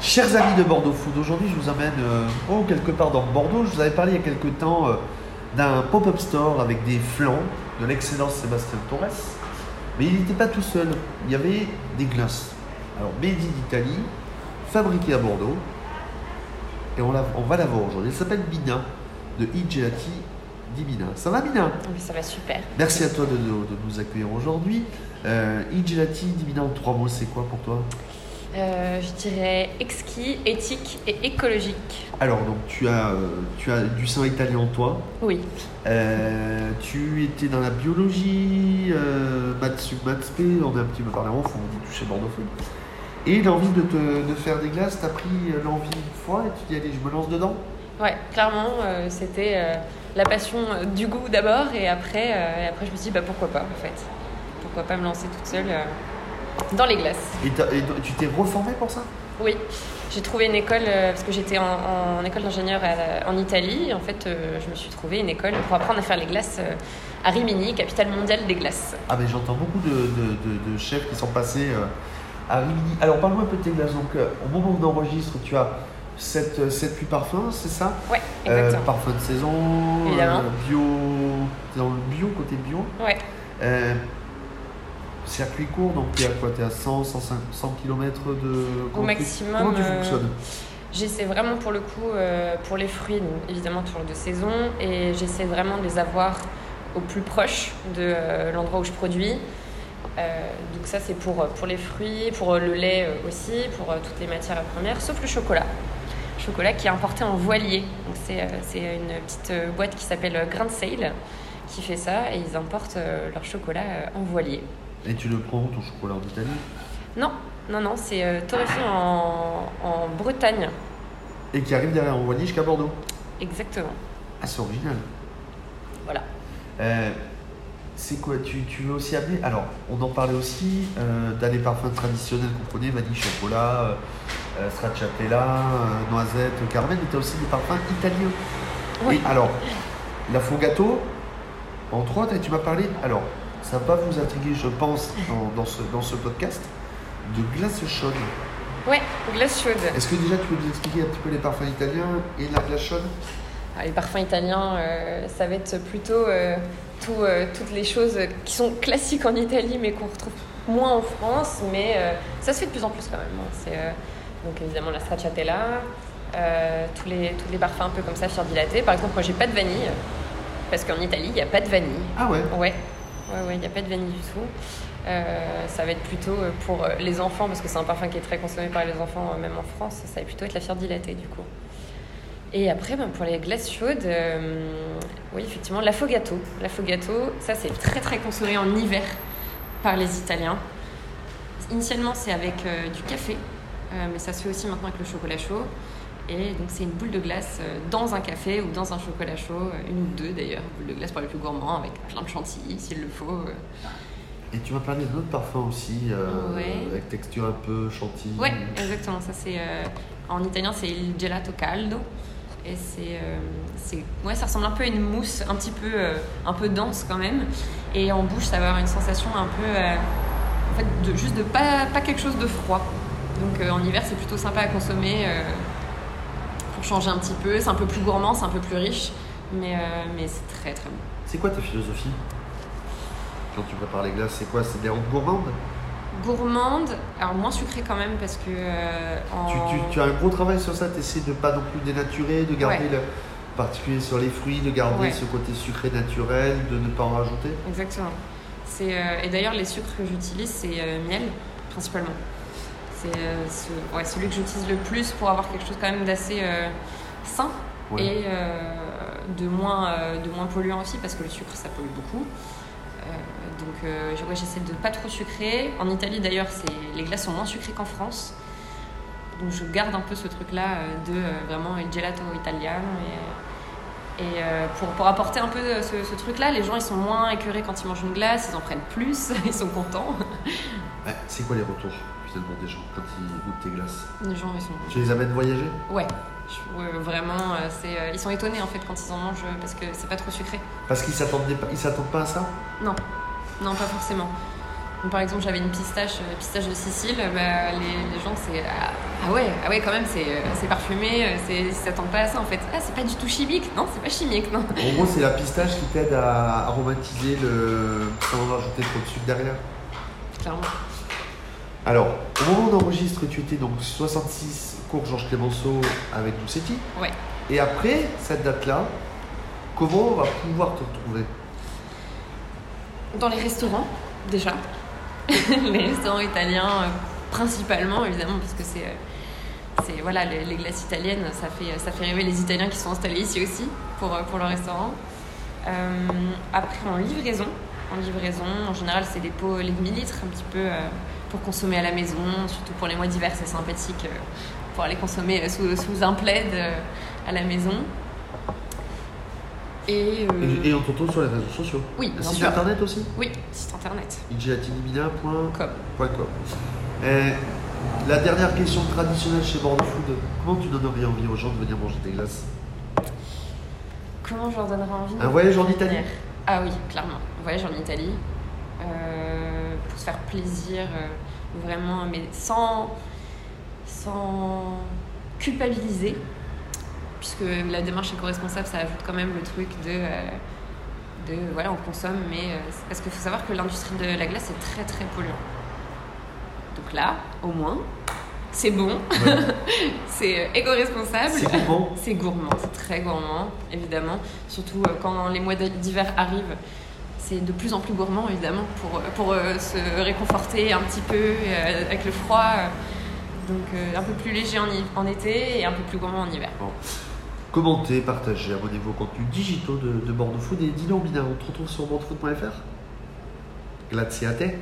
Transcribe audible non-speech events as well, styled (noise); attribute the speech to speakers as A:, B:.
A: Chers amis de Bordeaux Food, aujourd'hui je vous amène euh, oh, quelque part dans Bordeaux. Je vous avais parlé il y a quelque temps euh, d'un pop-up store avec des flancs de l'excellence Sébastien Torres. Mais il n'était pas tout seul, il y avait des glaces. Alors, made in Italy, fabriquées à Bordeaux. Et on, la- on va la voir aujourd'hui. Elle s'appelle Bina, de I Gelati di Bina. Ça va Bina
B: Oui, ça va super.
A: Merci à toi de, de- de nous accueillir aujourd'hui. Euh, I Gelati di Bina en trois mots, c'est quoi pour toi?
B: Euh, je dirais exquis, éthique et écologique.
A: Alors, donc, tu as, euh, tu as du sang italien en toi.
B: Oui,
A: Euh, tu étais dans la biologie, euh, maths maths p, on a un petit peu parlé en fond, on toucher Bordeaux. Et l'envie de, te, de faire des glaces, t'as pris l'envie une fois et tu dis allez, je me lance dedans
B: ouais, clairement, euh, c'était euh, la passion du goût d'abord et après, euh, et après je me suis dit bah, pourquoi pas en fait. Pourquoi pas me lancer toute seule dans les glaces.
A: Et, tu t'es reformé pour ça?
B: Oui, j'ai trouvé une école euh, parce que j'étais en, en école d'ingénieur en Italie. En fait, euh, je me suis trouvé une école pour apprendre à faire les glaces euh, à Rimini, capitale mondiale des glaces.
A: Ah mais j'entends beaucoup de, de- de- de chefs qui sont passés à Rimini. Alors parle-moi un peu de tes glaces. Donc au moment où on enregistre, tu as 7, 8 parfums, c'est ça?
B: Ouais, exactement.
A: Parfum de saison, bio, t'es dans le bio, côté bio?
B: Ouais.
A: Euh, circuit court, donc tu es à quoi Tu es à 100, 105, 100 km de.
B: Au
A: comment tu-
B: maximum.
A: Comment tu
B: euh,
A: fonctionnes
B: J'essaie vraiment pour le coup, euh, pour les fruits, évidemment toujours de saison, et j'essaie vraiment de les avoir au plus proche de euh, l'endroit où je produis. Euh, donc ça c'est pour, pour les fruits, pour le lait euh, aussi, pour euh, toutes les matières premières, sauf le chocolat. Chocolat qui est importé en voilier. Donc c'est, euh, une petite euh, boîte qui s'appelle euh, Grain de Sale qui fait ça, et ils importent euh, leur chocolat euh, en voilier.
A: Et tu le prends ton chocolat en Italie
B: Non, non, non, c'est euh, torréfié en, en Bretagne.
A: Et qui arrive derrière en voilier jusqu'à Bordeaux.
B: Exactement.
A: Ah, c'est original.
B: Voilà.
A: Euh, c'est quoi tu, tu veux aussi amener Alors, on en parlait aussi euh, dans les parfums traditionnels qu'on connaît, vanille, chocolat, euh, euh, stracciatella, euh, noisette, caramel, mais tu as aussi des parfums italiens.
B: Oui.
A: Et alors, l'affogato, entre autres, et tu m'as parlé, alors, ça va vous intriguer, je pense, dans, dans ce, dans ce podcast, de glace chaude.
B: Ouais, glace chaude.
A: Est-ce que déjà tu peux nous expliquer un petit peu les parfums italiens et la glace chaude?
B: Ah, Les parfums italiens, euh, ça va être plutôt euh, tout, euh, toutes les choses qui sont classiques en Italie mais qu'on retrouve moins en France. Mais ça se fait de plus en plus quand même. hein. C'est, donc évidemment la stracciatella, tous, les, tous les parfums un peu comme ça, fior dilaté. Par exemple, moi j'ai pas de vanille parce qu'en Italie il n'y a pas de vanille.
A: Ah ouais?
B: Ouais, ouais, ouais, il n'y a pas de vanille du tout. Euh, ça va être plutôt euh, pour euh, les enfants, parce que c'est un parfum qui est très consommé par les enfants, même en France, ça va plutôt être la fière dilatée du coup. Et après, ben, pour les glaces chaudes, oui, effectivement, l'affogato. L'affogato, ça c'est très très consommé en hiver par les Italiens. Initialement, c'est avec du café, mais ça se fait aussi maintenant avec le chocolat chaud. Et donc, c'est une boule de glace euh, dans un café ou dans un chocolat chaud, euh, une ou deux d'ailleurs, boule de glace pour les plus gourmands, avec plein de chantilly s'il le faut. euh.
A: Et tu m'as parlé d'un autre parfum aussi, euh,
B: Ouais.
A: avec texture un peu chantilly.
B: Ouais, exactement. Ça, c'est euh, en italien, c'est il gelato caldo. Et c'est, euh, ouais, ça ressemble un peu à une mousse, un petit peu, un peu dense quand même. Et en bouche, ça va avoir une sensation un peu, en fait, de, juste de pas, pas quelque chose de froid. Donc en hiver, c'est plutôt sympa à consommer pour changer un petit peu. C'est un peu plus gourmand, c'est un peu plus riche, mais, euh, mais c'est très très bon.
A: C'est quoi ta philosophie Quand tu prépares les glaces, c'est quoi? C'est des rentes gourmandes?
B: Gourmande, alors moins sucré quand même parce que euh, en...
A: tu, tu- tu as un gros travail sur ça, tu essaies de pas non plus dénaturer, de garder
B: Ouais.
A: le particulier sur les fruits, de garder
B: Ouais.
A: ce côté sucré naturel, de ne pas en rajouter?
B: Exactement. C'est, euh, et d'ailleurs, les sucres que j'utilise, c'est euh, miel, principalement. C'est euh, ce- ouais, celui que j'utilise le plus pour avoir quelque chose quand même d'assez euh, sain
A: Ouais.
B: et euh, de, moins, de moins polluant aussi, parce que le sucre, ça pollue beaucoup. Donc, ouais, j'essaie de pas trop sucrer. En Italie, d'ailleurs, c'est, les glaces sont moins sucrées qu'en France. Donc, je garde un peu ce truc-là de vraiment il gelato italiano. Et, et pour, pour apporter un peu ce, ce truc-là, les gens ils sont moins écœurés quand ils mangent une glace, ils en prennent plus, (laughs) ils sont contents.
A: C'est quoi les retours? Finalement des gens quand ils goûtent tes glaces
B: Les gens ils sont.
A: Tu les amènes voyager?
B: Ouais, Je- vraiment, euh, c'est, euh, ils sont étonnés en fait quand ils en mangent euh, parce que c'est pas trop sucré.
A: Parce qu'ils s'attendaient pas, ils s'attendent pas à ça?
B: Non, non, pas forcément. Donc, par exemple, j'avais une pistache, pistache de Sicile, bah, les, les gens, c'est ah, ah ouais, ah ouais, quand même, c'est c'est parfumé, c'est- ils s'attendent pas à ça en fait. Ah, c'est pas du tout chimique, non, c'est pas chimique, non.
A: En gros, c'est la pistache qui t'aide à aromatiser le. sans rajouter trop de sucre derrière?
B: Clairement.
A: Alors, au moment où on enregistre, tu étais donc 66 cours Georges Clémenceau avec Doucetti.
B: Ouais.
A: Et après cette date-là, comment on va pouvoir te retrouver?
B: Dans les restaurants, déjà. (laughs) les restaurants italiens, euh, principalement, évidemment, parce que c'est. euh, c'est voilà, les, les glaces italiennes, ça fait, ça fait rêver les Italiens qui sont installés ici aussi pour, euh, pour le restaurant. Euh, après, en livraison, en livraison, en général, c'est des pots, les demi-litres, un petit peu pour consommer à la maison, surtout pour les mois d'hiver, c'est sympathique euh, pour aller consommer euh, sous, sous un plaid euh, à la maison. Et, euh,
A: et, et on te retrouve sur les réseaux sociaux.
B: oui, bien
A: site
B: sûr.
A: internet aussi?
B: Oui, site internet.
A: Et la dernière question traditionnelle chez Bordeaux Food, comment tu donnerais envie aux gens de venir manger tes glaces?
B: Comment je leur donnerai envie?
A: Un voyage en Italie?
B: Ah oui, clairement. Un voyage en Italie. Euh, pour se faire plaisir, euh, vraiment, mais sans, sans culpabiliser. Puisque la démarche éco-responsable, ça ajoute quand même le truc de. euh, de voilà, on consomme, mais. euh, parce qu'il faut savoir que l'industrie de la glace est très très polluante. Donc là, au moins, c'est bon,
A: Ouais. (laughs)
B: c'est éco-responsable.
A: C'est gourmand.
B: C'est gourmand, c'est très gourmand, évidemment. Surtout quand les mois d'hiver arrivent, c'est de plus en plus gourmand, évidemment, pour, pour euh, se réconforter un petit peu euh, avec le froid. Donc euh, un peu plus léger en, été et un peu plus gourmand en hiver.
A: Commentez, partagez, abonnez-vous aux contenus digitaux de, de Bordeaux Food et dis-nous, on te retrouve sur bordeauxfood.fr Grazie a te.